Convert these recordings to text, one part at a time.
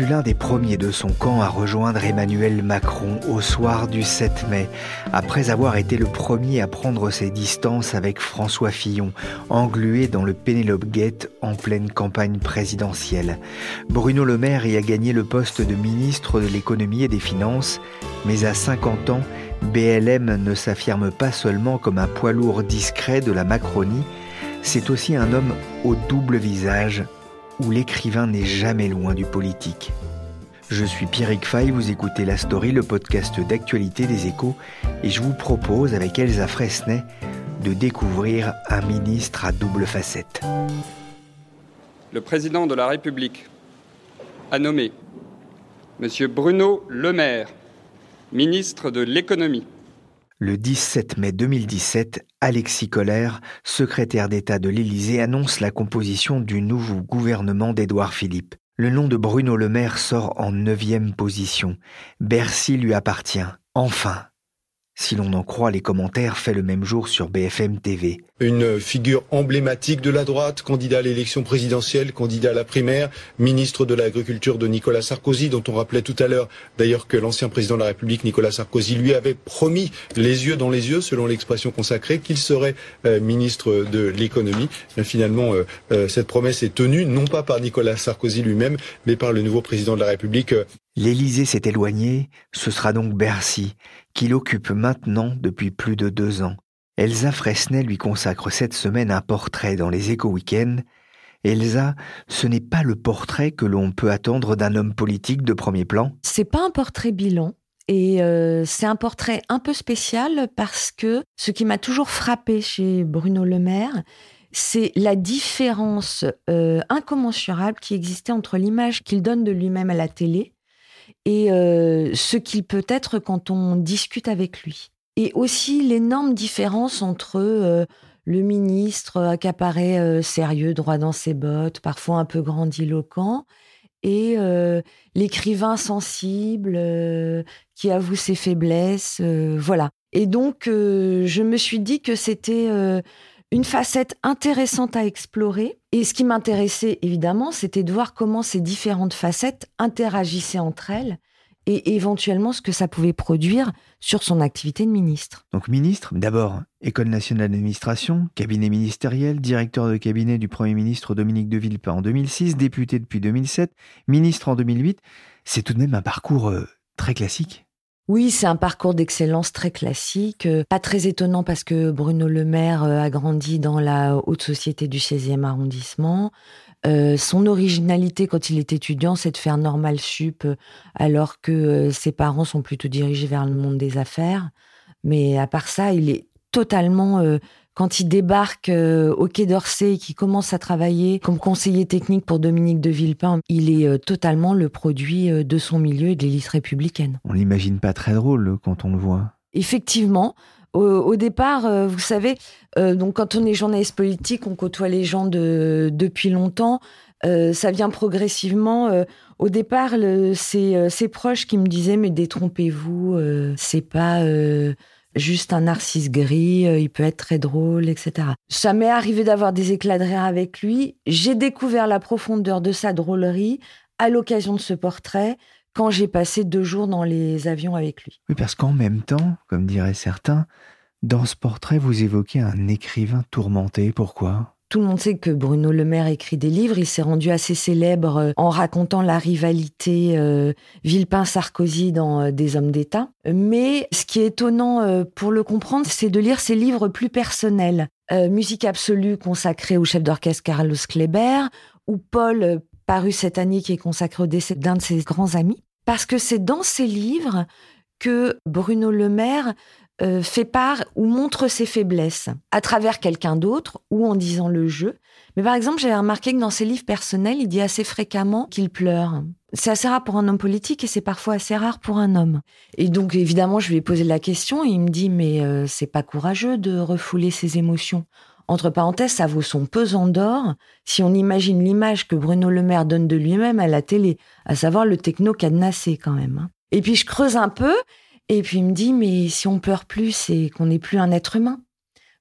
L'un des premiers de son camp à rejoindre Emmanuel Macron au soir du 7 mai, après avoir été le premier à prendre ses distances avec François Fillon, englué dans le Pénélope Gate en pleine campagne présidentielle. Bruno Le Maire y a gagné le poste de ministre de l'économie et des finances, mais à 50 ans, BLM ne s'affirme pas seulement comme un poids lourd discret de la Macronie, c'est aussi un homme au double visage où l'écrivain n'est jamais loin du politique. Je suis Pierrick Fay, vous écoutez La Story, le podcast d'actualité des échos, et je vous propose avec Elsa Fresnay de découvrir un ministre à double facette. Le président de la République a nommé M. Bruno Le Maire, ministre de l'économie. Le 17 mai 2017, Alexis Collère, secrétaire d'État de l'Élysée, annonce la composition du nouveau gouvernement d'Édouard Philippe. Le nom de Bruno Le Maire sort en neuvième position. Bercy lui appartient. Enfin, si l'on en croit les commentaires faits le même jour sur BFM TV. Une figure emblématique de la droite, candidat à l'élection présidentielle, candidat à la primaire, ministre de l'Agriculture de Nicolas Sarkozy, dont on rappelait tout à l'heure d'ailleurs que l'ancien président de la République, Nicolas Sarkozy, lui avait promis les yeux dans les yeux, selon l'expression consacrée, qu'il serait euh, ministre de l'économie. Finalement, euh, euh, cette promesse est tenue, non pas par Nicolas Sarkozy lui-même, mais par le nouveau président de la République. L'Élysée s'est éloigné, ce sera donc Bercy, qu'il occupe maintenant depuis plus de deux ans. Elsa Fresnay lui consacre cette semaine un portrait dans les éco week Elsa, ce n'est pas le portrait que l'on peut attendre d'un homme politique de premier plan. C'est pas un portrait bilan. Et euh, c'est un portrait un peu spécial parce que ce qui m'a toujours frappé chez Bruno Le Maire, c'est la différence euh, incommensurable qui existait entre l'image qu'il donne de lui-même à la télé et euh, ce qu'il peut être quand on discute avec lui. Et aussi l'énorme différence entre euh, le ministre accaparé euh, sérieux, droit dans ses bottes, parfois un peu grandiloquent, et l'écrivain sensible qui avoue ses faiblesses. voilà. Et donc, je me suis dit que c'était une facette intéressante à explorer. Et ce qui m'intéressait évidemment, c'était de voir comment ces différentes facettes interagissaient entre elles et éventuellement ce que ça pouvait produire sur son activité de ministre. Donc ministre, d'abord École nationale d'administration, cabinet ministériel, directeur de cabinet du Premier ministre Dominique de Villepin en 2006, député depuis 2007, ministre en 2008. C'est tout de même un parcours euh, très classique. Oui, c'est un parcours d'excellence très classique, euh, pas très étonnant parce que Bruno Le Maire euh, a grandi dans la haute société du 16e arrondissement. Euh, son originalité quand il est étudiant, c'est de faire normal sup, alors que ses parents sont plutôt dirigés vers le monde des affaires. Mais à part ça, il est totalement quand il débarque euh, au Quai d'Orsay et qu'il commence à travailler comme conseiller technique pour Dominique de Villepin, il est euh, totalement le produit euh, de son milieu et de l'élite républicaine. On l'imagine pas très drôle quand on le voit. Effectivement. Au, départ, vous savez, donc quand on est journaliste politique, on côtoie les gens de, depuis longtemps. ça vient progressivement. au départ, c'est ses proches qui me disaient mais détrompez-vous, c'est pas juste un narcisse gris, euh, il peut être très drôle, etc. Ça m'est arrivé d'avoir des éclats de rire avec lui. J'ai découvert la profondeur de sa drôlerie à l'occasion de ce portrait quand j'ai passé deux jours dans les avions avec lui. Oui, parce qu'en même temps, comme diraient certains, dans ce portrait, vous évoquez un écrivain tourmenté. Pourquoi? Tout le monde sait que Bruno Le Maire écrit des livres. Il s'est rendu assez célèbre euh, en racontant la rivalité euh, Villepin-Sarkozy dans euh, Des hommes d'État. Mais ce qui est étonnant pour le comprendre, c'est de lire ses livres plus personnels. Musique absolue consacrée au chef d'orchestre Carlos Kleber ou Paul paru cette année qui est consacré au décès d'un de ses grands amis. Parce que c'est dans ces livres que Bruno Le Maire euh, fait part ou montre ses faiblesses à travers quelqu'un d'autre ou en disant le jeu. Mais par exemple, j'ai remarqué que dans ses livres personnels, il dit assez fréquemment qu'il pleure. C'est assez rare pour un homme politique et c'est parfois assez rare pour un homme. Et donc, évidemment, je lui ai posé la question et il me dit, mais euh, c'est pas courageux de refouler ses émotions. Entre parenthèses, ça vaut son pesant d'or si on imagine l'image que Bruno Le Maire donne de lui-même à la télé, à savoir le techno cadenassé quand même. Hein. Et puis je creuse un peu et puis il me dit, mais si on pleure plus, c'est qu'on n'est plus un être humain.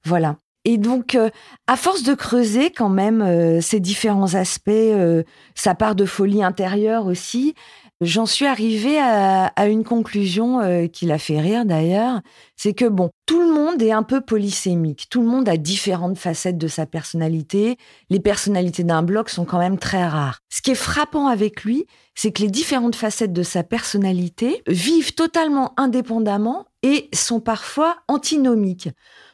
Voilà. Et donc, euh, à force de creuser quand même euh, ces différents aspects, euh, sa part de folie intérieure aussi, j'en suis arrivée à, une conclusion qui l'a fait rire d'ailleurs. C'est que bon, tout le monde est un peu polysémique. Tout le monde a différentes facettes de sa personnalité. Les personnalités d'un bloc sont quand même très rares. Ce qui est frappant avec lui, c'est que les différentes facettes de sa personnalité vivent totalement indépendamment et sont parfois antinomiques.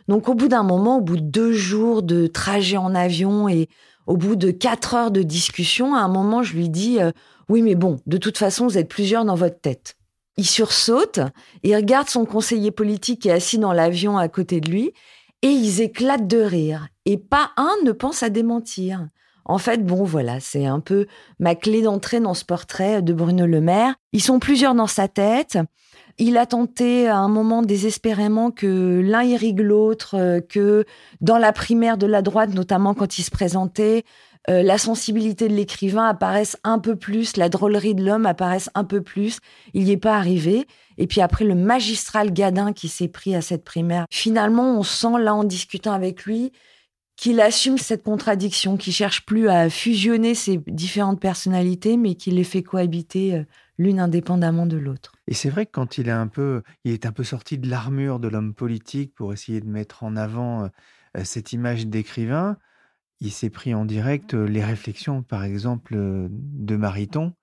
Donc au bout d'un moment, au bout de deux jours de trajet en avion et au bout de quatre heures de discussion, à un moment, je lui dis euh, Oui, mais bon, de toute façon, vous êtes plusieurs dans votre tête. Il sursaute, il regarde son conseiller politique qui est assis dans l'avion à côté de lui, et ils éclatent de rire. Et pas un ne pense à démentir. En fait, bon, voilà, c'est un peu ma clé d'entrée dans ce portrait de Bruno Le Maire. Ils sont plusieurs dans sa tête. Il a tenté à un moment désespérément que l'un irrigue l'autre, euh, que dans la primaire de la droite, notamment quand il se présentait, euh, la sensibilité de l'écrivain apparaisse un peu plus, la drôlerie de l'homme apparaisse un peu plus. Il n'y est pas arrivé. Et puis après, le magistral Gadin qui s'est pris à cette primaire. Finalement, on sent là en discutant avec lui qu'il assume cette contradiction, qu'il cherche plus à fusionner ses différentes personnalités, mais qu'il les fait cohabiter euh, l'une indépendamment de l'autre. Et c'est vrai que quand il est un peu, il est un peu sorti de l'armure de l'homme politique pour essayer de mettre en avant cette image d'écrivain, il s'est pris en direct euh, les réflexions, par exemple, de Mariton,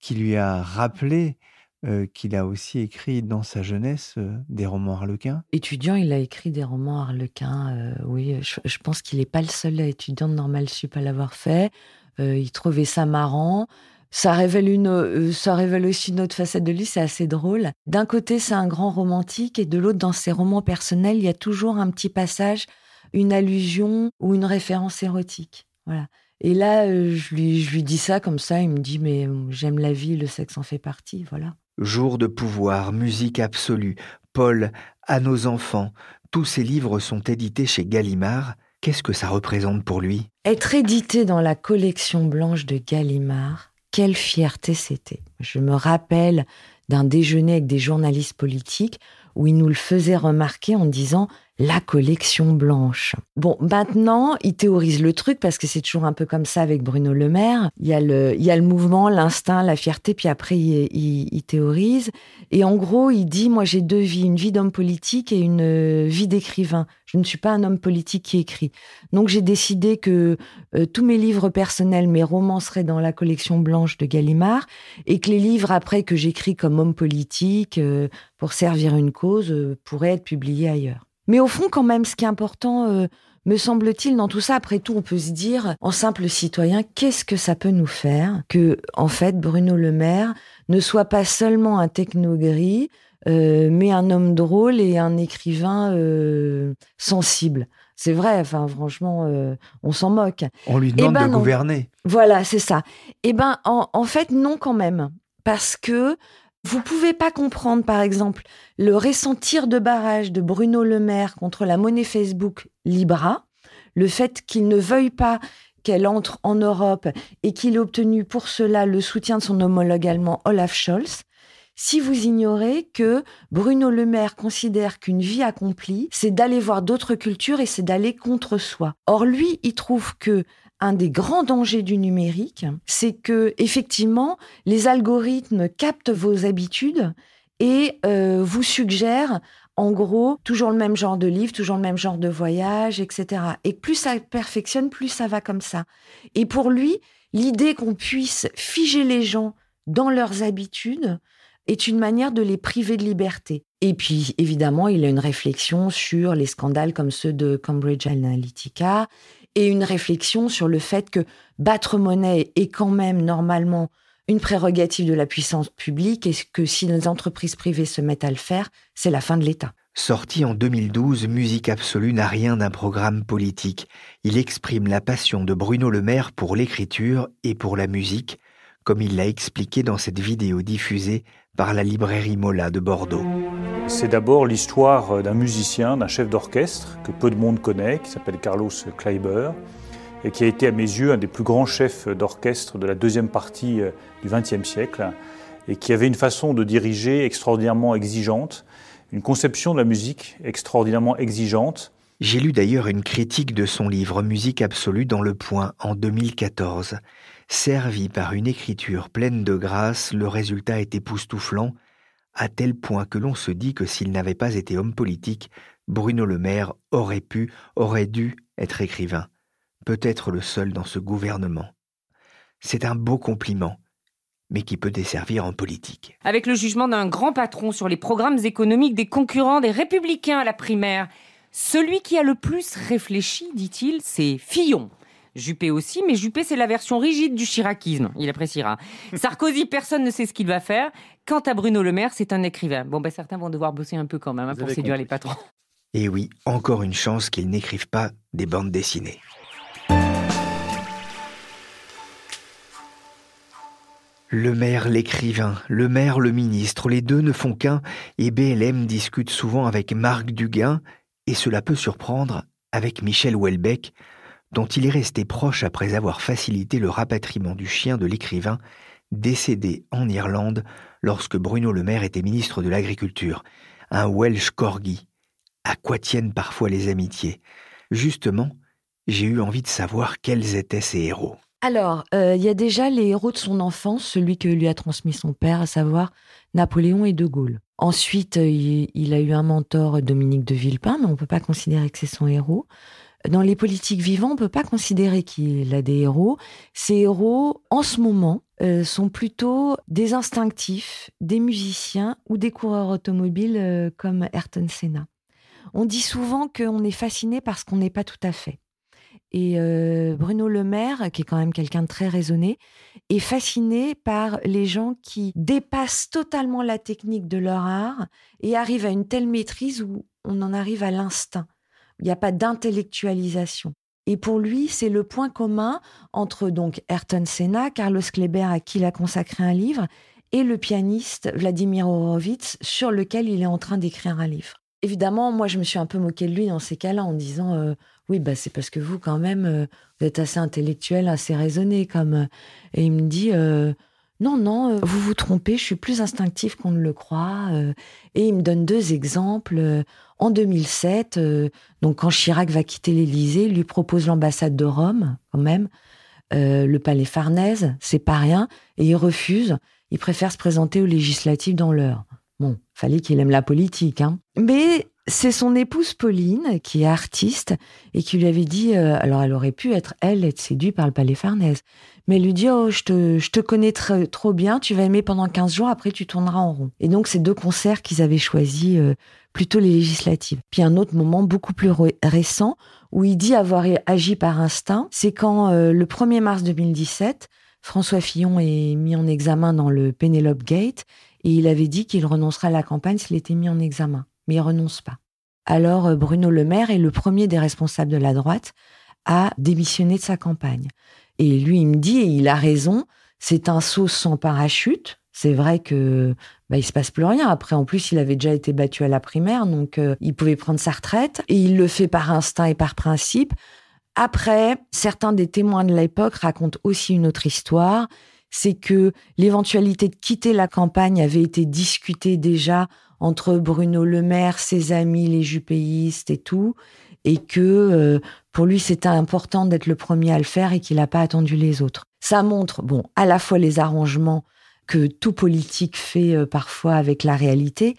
qui lui a rappelé euh, qu'il a aussi écrit dans sa jeunesse euh, des romans harlequins. Étudiant, il a écrit des romans harlequins. Euh, oui, je, pense qu'il n'est pas le seul étudiant de Normal Sup à l'avoir fait. il trouvait ça marrant. Ça révèle, une, ça révèle aussi une autre facette de lui, c'est assez drôle. D'un côté, c'est un grand romantique, et de l'autre, dans ses romans personnels, il y a toujours un petit passage, une allusion ou une référence érotique. Voilà. Et là, je lui, je lui dis ça comme ça, il me dit, mais j'aime la vie, le sexe en fait partie, voilà. Jour de pouvoir, musique absolue, Paul, à nos enfants, tous ces livres sont édités chez Gallimard. Qu'est-ce que ça représente pour lui? Être édité dans la collection blanche de Gallimard, quelle fierté c'était. Je me rappelle d'un déjeuner avec des journalistes politiques où ils nous le faisaient remarquer en disant la collection blanche. Bon, maintenant, il théorise le truc parce que c'est toujours un peu comme ça avec Bruno Le Maire. Il y a le, il y a le mouvement, l'instinct, la fierté, puis après, il, il, théorise. Et en gros, il dit, moi, j'ai deux vies, une vie d'homme politique et une euh, vie d'écrivain. Je ne suis pas un homme politique qui écrit. Donc, j'ai décidé que euh, tous mes livres personnels, mes romans seraient dans la collection blanche de Gallimard et que les livres après que j'écris comme homme politique euh, pour servir une cause pourraient être publiés ailleurs. Mais au fond, quand même, ce qui est important, euh, me semble-t-il, dans tout ça, après tout, on peut se dire, en simple citoyen, qu'est-ce que ça peut nous faire que, en fait, Bruno Le Maire ne soit pas seulement un techno-gris, euh, mais un homme drôle et un écrivain euh, sensible. C'est vrai, enfin franchement, on s'en moque. On lui demande eh ben de gouverner. Voilà, c'est ça. Eh ben, en, en, fait, non quand même, parce que vous pouvez pas comprendre, par exemple, le récent tir de barrage de Bruno Le Maire contre la monnaie Facebook Libra, le fait qu'il ne veuille pas qu'elle entre en Europe et qu'il ait obtenu pour cela le soutien de son homologue allemand Olaf Scholz, si vous ignorez que Bruno Le Maire considère qu'une vie accomplie, c'est d'aller voir d'autres cultures et c'est d'aller contre soi. Or, lui, il trouve que un des grands dangers du numérique, c'est que effectivement, les algorithmes captent vos habitudes et euh, vous suggèrent en gros, toujours le même genre de livre, toujours le même genre de voyage, etc. Et plus ça perfectionne, plus ça va comme ça. Et pour lui, l'idée qu'on puisse figer les gens dans leurs habitudes est une manière de les priver de liberté. Et puis, évidemment, il a une réflexion sur les scandales comme ceux de Cambridge Analytica et une réflexion sur le fait que battre monnaie est quand même normalement une prérogative de la puissance publique et que si les entreprises privées se mettent à le faire, c'est la fin de l'État. Sorti en 2012, Musique Absolue n'a rien d'un programme politique. Il exprime la passion de Bruno Le Maire pour l'écriture et pour la musique, comme il l'a expliqué dans cette vidéo diffusée par la librairie Mola de Bordeaux. C'est d'abord l'histoire d'un musicien, d'un chef d'orchestre que peu de monde connaît, qui s'appelle Carlos Kleiber, et qui a été à mes yeux un des plus grands chefs d'orchestre de la deuxième partie euh, du XXe siècle, et qui avait une façon de diriger extraordinairement exigeante, une conception de la musique extraordinairement exigeante. J'ai lu d'ailleurs une critique de son livre Musique absolue dans Le Point en 2014. Servi par une écriture pleine de grâce, le résultat est époustouflant, à tel point que l'on se dit que s'il n'avait pas été homme politique, Bruno Le Maire aurait pu, aurait dû être écrivain peut-être le seul dans ce gouvernement. C'est un beau compliment, mais qui peut desservir en politique. Avec le jugement d'un grand patron sur les programmes économiques des concurrents des républicains à la primaire, celui qui a le plus réfléchi, dit-il, c'est Fillon. Juppé aussi, mais Juppé, c'est la version rigide du chiracisme. Il appréciera. Sarkozy, personne ne sait ce qu'il va faire. Quant à Bruno Le Maire, c'est un écrivain. Bon, ben, certains vont devoir bosser un peu quand même hein, pour séduire les patrons. Et oui, encore une chance qu'ils n'écrivent pas des bandes dessinées. Le maire l'écrivain, le maire le ministre, les deux ne font qu'un, et BLM discute souvent avec Marc Duguin, et cela peut surprendre avec Michel Houellebecq, dont il est resté proche après avoir facilité le rapatriement du chien de l'écrivain, décédé en Irlande lorsque Bruno Le Maire était ministre de l'Agriculture, un Welsh corgi. À quoi tiennent parfois les amitiés Justement, j'ai eu envie de savoir quels étaient ces héros. Alors, euh, il y a déjà les héros de son enfance, celui que lui a transmis son père, à savoir Napoléon et De Gaulle. Ensuite, euh, il, a eu un mentor, Dominique de Villepin, mais on ne peut pas considérer que c'est son héros. Dans les politiques vivants, on peut pas considérer qu'il a des héros. Ces héros, en ce moment, euh, sont plutôt des instinctifs, des musiciens ou des coureurs automobiles comme Ayrton Senna. On dit souvent qu'on est fasciné parce qu'on n'est pas tout à fait. Et euh, Bruno Le Maire, qui est quand même quelqu'un de très raisonné, est fasciné par les gens qui dépassent totalement la technique de leur art et arrivent à une telle maîtrise où on en arrive à l'instinct. Il n'y a pas d'intellectualisation. Et pour lui, c'est le point commun entre donc Ayrton Senna, Carlos Kleber, à qui il a consacré un livre, et le pianiste Vladimir Horowitz, sur lequel il est en train d'écrire un livre. Évidemment, moi, je me suis un peu moqué de lui dans ces cas-là en disant euh, oui, bah, c'est parce que vous, quand même, euh, vous êtes assez intellectuel, assez raisonné. Comme... Euh, et il me dit, non, non, vous vous trompez, je suis plus instinctif qu'on ne le croit. et il me donne deux exemples. En 2007, donc quand Chirac va quitter l'Élysée, il lui propose l'ambassade de Rome, quand même, le palais Farnèse, c'est pas rien, et il refuse. Il préfère se présenter aux législatives dans l'heure. Bon, fallait qu'il aime la politique, hein. Mais c'est son épouse Pauline, qui est artiste, et qui lui avait dit, euh, alors elle aurait pu être, elle, être séduite par le palais Farnèse. Mais elle lui dit, oh, je te, je te connais trop bien, tu vas aimer pendant 15 jours, après tu tourneras en rond. Et donc, c'est deux concerts qu'ils avaient choisis, euh, plutôt les législatives. Puis un autre moment beaucoup plus récent, où il dit avoir agi par instinct, c'est quand, euh, le 1er mars 2017, François Fillon est mis en examen dans le Penelope Gate, et il avait dit qu'il renoncerait à la campagne s'il était mis en examen mais il renonce pas. Alors euh, Bruno Le Maire est le premier des responsables de la droite à démissionner de sa campagne. Et lui, il me dit, et il a raison, c'est un saut sans parachute. C'est vrai que bah, il se passe plus rien. Après, en plus, il avait déjà été battu à la primaire, donc euh, il pouvait prendre sa retraite. Et il le fait par instinct et par principe. Après, certains des témoins de l'époque racontent aussi une autre histoire. C'est que l'éventualité de quitter la campagne avait été discutée déjà entre Bruno Le Maire, ses amis, les jupéistes et tout, et que euh, pour lui c'était important d'être le premier à le faire et qu'il n'a pas attendu les autres. Ça montre, bon, à la fois les arrangements que tout politique fait euh, parfois avec la réalité,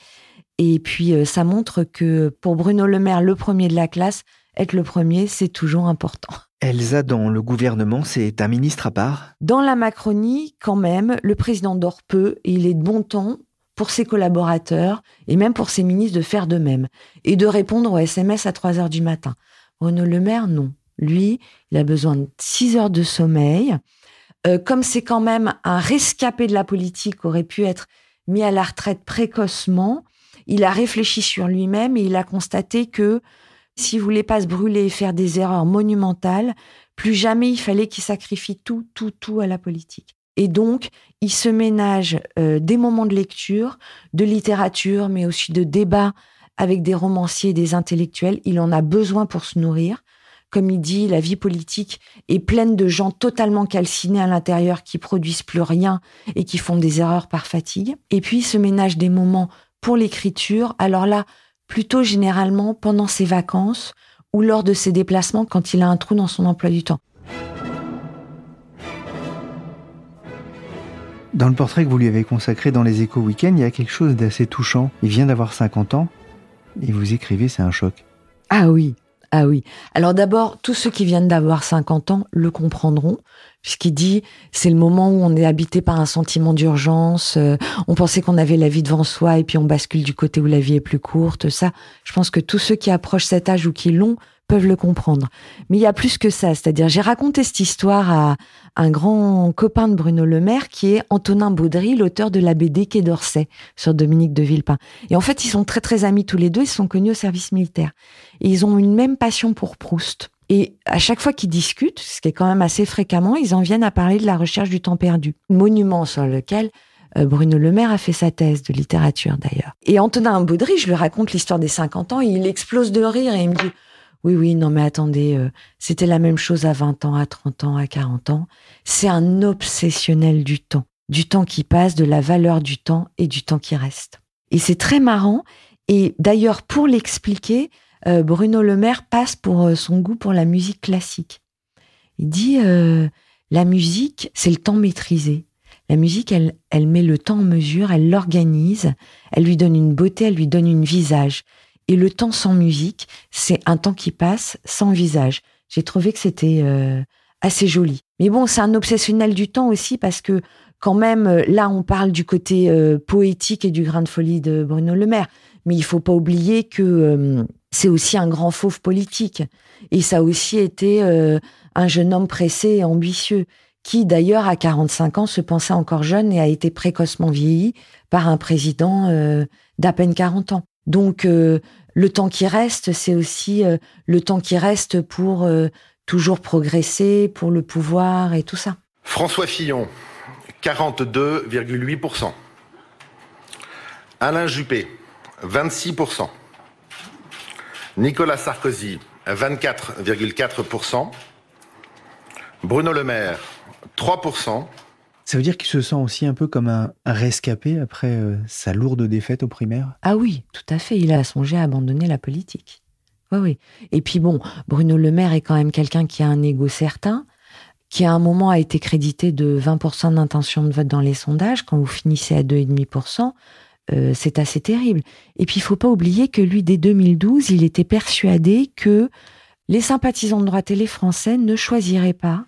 Et puis, euh, ça montre que pour Bruno Le Maire, le premier de la classe, être le premier, c'est toujours important. Elsa, dans le gouvernement, c'est un ministre à part? Dans la Macronie, quand même, le président dort peu et il est de bon temps pour ses collaborateurs et même pour ses ministres de faire de même et de répondre aux SMS à 3 heures du matin. Bruno Le Maire, non. Lui, il a besoin de 6 heures de sommeil. Euh, comme c'est quand même un rescapé de la politique, aurait pu être mis à la retraite précocement, il a réfléchi sur lui-même et il a constaté que s'il voulait pas se brûler et faire des erreurs monumentales, plus jamais il fallait qu'il sacrifie tout, tout, tout à la politique. Et donc, il se ménage euh, des moments de lecture, de littérature, mais aussi de débat avec des romanciers, des intellectuels. Il en a besoin pour se nourrir. Comme il dit, la vie politique est pleine de gens totalement calcinés à l'intérieur qui produisent plus rien et qui font des erreurs par fatigue. Et puis, il se ménage des moments pour l'écriture. Alors là, plutôt généralement pendant ses vacances ou lors de ses déplacements quand il a un trou dans son emploi du temps. Dans le portrait que vous lui avez consacré dans les échos week-end, il y a quelque chose d'assez touchant. Il vient d'avoir 50 ans et vous écrivez, c'est un choc. Ah oui, ah oui. Alors d'abord, tous ceux qui viennent d'avoir 50 ans le comprendront, puisqu'il dit c'est le moment où on est habité par un sentiment d'urgence, euh, on pensait qu'on avait la vie devant soi et puis on bascule du côté où la vie est plus courte. Ça, je pense que tous ceux qui approchent cet âge ou qui l'ont peuvent le comprendre. Mais il y a plus que ça, c'est-à-dire j'ai raconté cette histoire à un grand copain de Bruno Le Maire qui est Antonin Baudry, l'auteur de la BD Quai d'Orsay sur Dominique de Villepin. Et en fait, ils sont très très amis tous les deux, ils sont connus au service militaire. Et ils ont une même passion pour Proust. Et à chaque fois qu'ils discutent, ce qui est quand même assez fréquemment, ils en viennent à parler de la recherche du temps perdu, monument sur lequel euh, Bruno Le Maire a fait sa thèse de littérature d'ailleurs. Et Antonin Baudry, je lui raconte l'histoire des 50 ans, et il explose de rire et il me dit oui, oui, non, mais attendez, euh, c'était la même chose à 20 ans, à 30 ans, à 40 ans. C'est un obsessionnel du temps, du temps qui passe, de la valeur du temps et du temps qui reste. Et c'est très marrant. Et d'ailleurs, pour l'expliquer, euh, Bruno Le Maire passe pour euh, son goût pour la musique classique. Il dit, la musique, c'est le temps maîtrisé. La musique, elle, elle met le temps en mesure, elle l'organise, elle lui donne une beauté, elle lui donne une visage. Et le temps sans musique, c'est un temps qui passe sans visage. J'ai trouvé que c'était euh, assez joli. Mais bon, c'est un obsessionnel du temps aussi parce que quand même, euh, là, on parle du côté euh, poétique et du grain de folie de Bruno Le Maire. Mais il faut pas oublier que c'est aussi un grand fauve politique. Et ça a aussi été un jeune homme pressé et ambitieux qui d'ailleurs à 45 ans se pensait encore jeune et a été précocement vieilli par un président d'à peine 40 ans. Donc le temps qui reste, c'est aussi euh, le temps qui reste pour euh, toujours progresser, pour le pouvoir et tout ça. François Fillon, 42,8%. Alain Juppé, 26%. Nicolas Sarkozy, 24,4%. Bruno Le Maire, 3%. Ça veut dire qu'il se sent aussi un peu comme un, rescapé après euh, sa lourde défaite aux primaires Ah oui, tout à fait. Il a songé à abandonner la politique. Oui, oui. Et puis bon, Bruno Le Maire est quand même quelqu'un qui a un ego certain, qui à un moment a été crédité de 20% d'intention de vote dans les sondages. Quand vous finissez à 2,5%, euh, c'est assez terrible. Et puis il faut pas oublier que lui, dès 2012, il était persuadé que les sympathisants de droite et les Français ne choisiraient pas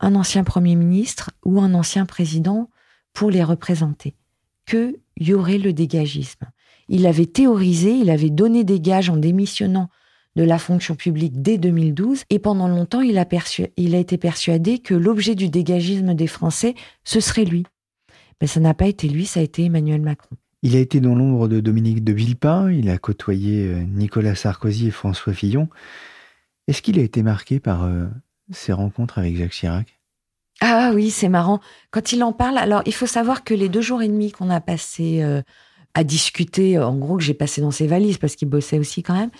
un ancien Premier ministre ou un ancien président pour les représenter, qu'il y aurait le dégagisme? Il avait théorisé, il avait donné des gages en démissionnant de la fonction publique dès 2012, et pendant longtemps, il a, été persuadé que l'objet du dégagisme des Français, ce serait lui. Mais ça n'a pas été lui, ça a été Emmanuel Macron. Il a été dans l'ombre de Dominique de Villepin, il a côtoyé euh, Nicolas Sarkozy et François Fillon. Est-ce qu'il a été marqué par euh, ses rencontres avec Jacques Chirac? Ah oui, c'est marrant. Quand il en parle, alors il faut savoir que les deux jours et demi qu'on a passé euh, à discuter, en gros que j'ai passé dans ses valises parce qu'il bossait aussi quand même,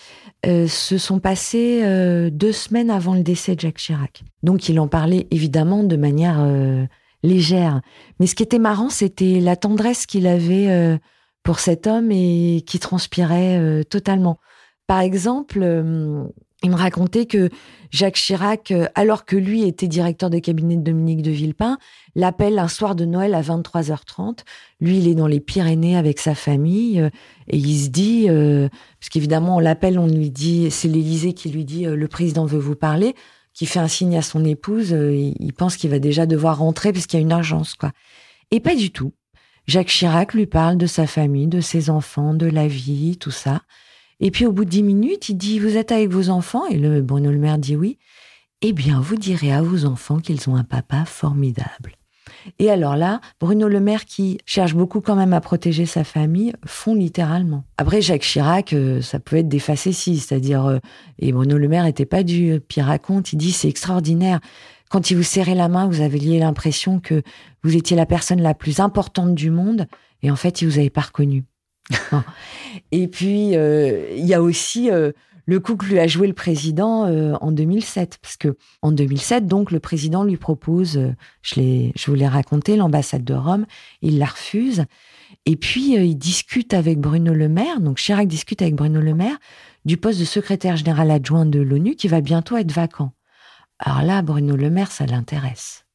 euh, se sont passés euh, deux semaines avant le décès de Jacques Chirac. Donc il en parlait évidemment de manière légère. Mais ce qui était marrant, c'était la tendresse qu'il avait pour cet homme et qui transpirait totalement. Par exemple, Il me racontait que Jacques Chirac, euh, alors que lui était directeur de cabinet de Dominique de Villepin, l'appelle un soir de Noël à 23h30. Lui, il est dans les Pyrénées avec sa famille euh, et il se dit, euh, parce qu'évidemment, on l'appelle, on lui dit, c'est l'Élysée qui lui dit, le président veut vous parler, qui fait un signe à son épouse, il pense qu'il va déjà devoir rentrer parce qu'il y a une urgence, quoi. Et pas du tout. Jacques Chirac lui parle de sa famille, de ses enfants, de la vie, tout ça. Et puis au bout de dix minutes, il dit Vous êtes avec vos enfants? Et le Bruno Le Maire dit oui. Eh bien, vous direz à vos enfants qu'ils ont un papa formidable. Et alors là, Bruno Le Maire, qui cherche beaucoup quand même à protéger sa famille, fond littéralement. Après, Jacques Chirac, euh, ça peut être des facéties, c'est-à-dire, euh, et Bruno Le Maire n'était pas du Puis raconte, il dit c'est extraordinaire. Quand il vous serrait la main, vous aviez l'impression que vous étiez la personne la plus importante du monde, et en fait, il vous avait pas reconnu. Et puis, euh, il y a aussi euh, le coup que lui a joué le président euh, en 2007. Parce que en 2007, donc, le président lui propose, je, vous l'ai raconté, l'ambassade de Rome. Il la refuse. Et puis, il discute avec Bruno Le Maire. Donc, Chirac discute avec Bruno Le Maire du poste de secrétaire général adjoint de l'ONU qui va bientôt être vacant. Alors là, Bruno Le Maire, ça l'intéresse.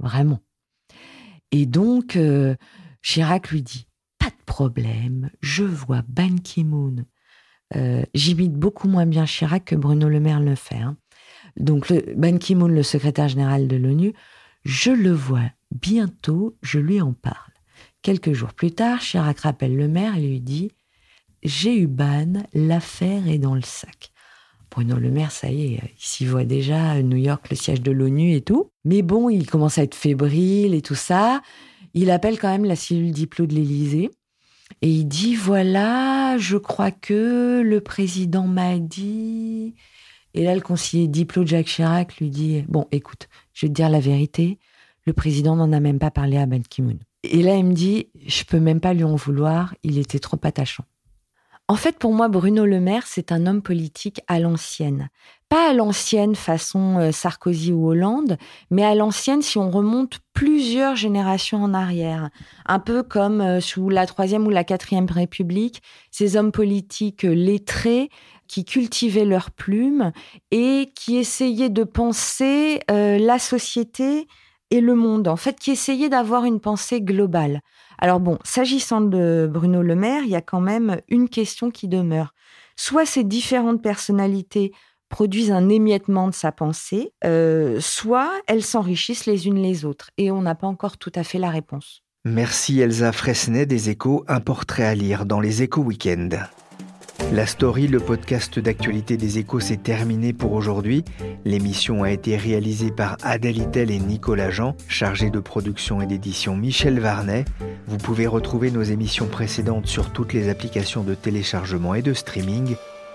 Vraiment. Et donc, Chirac lui dit problème, je vois Ban Ki-moon. Euh, j'imite beaucoup moins bien Chirac que Bruno Le Maire le fait. Hein. Donc, Ban Ki-moon, le secrétaire général de l'ONU, je le vois bientôt, je lui en parle. Quelques jours plus tard, Chirac rappelle le maire et lui dit J'ai eu Ban, l'affaire est dans le sac. Bruno Le Maire, ça y est, il s'y voit déjà New York, le siège de l'ONU et tout. Mais bon, il commence à être fébrile et tout ça. Il appelle quand même la cellule diplo de l'Élysée et il dit voilà, je crois que le président m'a dit. Et là, le conseiller diplo Jacques Chirac lui dit bon, écoute, je vais te dire la vérité, le président n'en a même pas parlé à Ban Ki-moon. Et là, il me dit je peux même pas lui en vouloir, il était trop attachant. En fait, pour moi, Bruno Le Maire, c'est un homme politique à l'ancienne. Pas à l'ancienne façon euh, Sarkozy ou Hollande, mais à l'ancienne si on remonte plusieurs générations en arrière. Un peu comme euh, sous la Troisième ou la Quatrième République, ces hommes politiques euh, lettrés qui cultivaient leurs plumes et qui essayaient de penser la société et le monde, en fait, qui essayaient d'avoir une pensée globale. Alors bon, s'agissant de Bruno Le Maire, il y a quand même une question qui demeure. Soit ces différentes personnalités produisent un émiettement de sa pensée, euh, soit elles s'enrichissent les unes les autres. Et on n'a pas encore tout à fait la réponse. Merci Elsa Fresnay des Échos, un portrait à lire dans les Échos Week-end. La story, le podcast d'actualité des échos, s'est terminé pour aujourd'hui. L'émission a été réalisée par Adèle Itel et Nicolas Jean, chargé de production et d'édition Michel Varnet. Vous pouvez retrouver nos émissions précédentes sur toutes les applications de téléchargement et de streaming.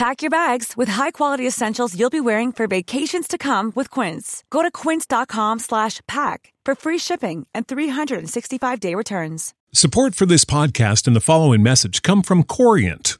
Pack your bags with high-quality essentials you'll be wearing for vacations to come with Quince. Go to quince.com/pack for free shipping and 365-day returns. Support for this podcast and the following message come from Corient.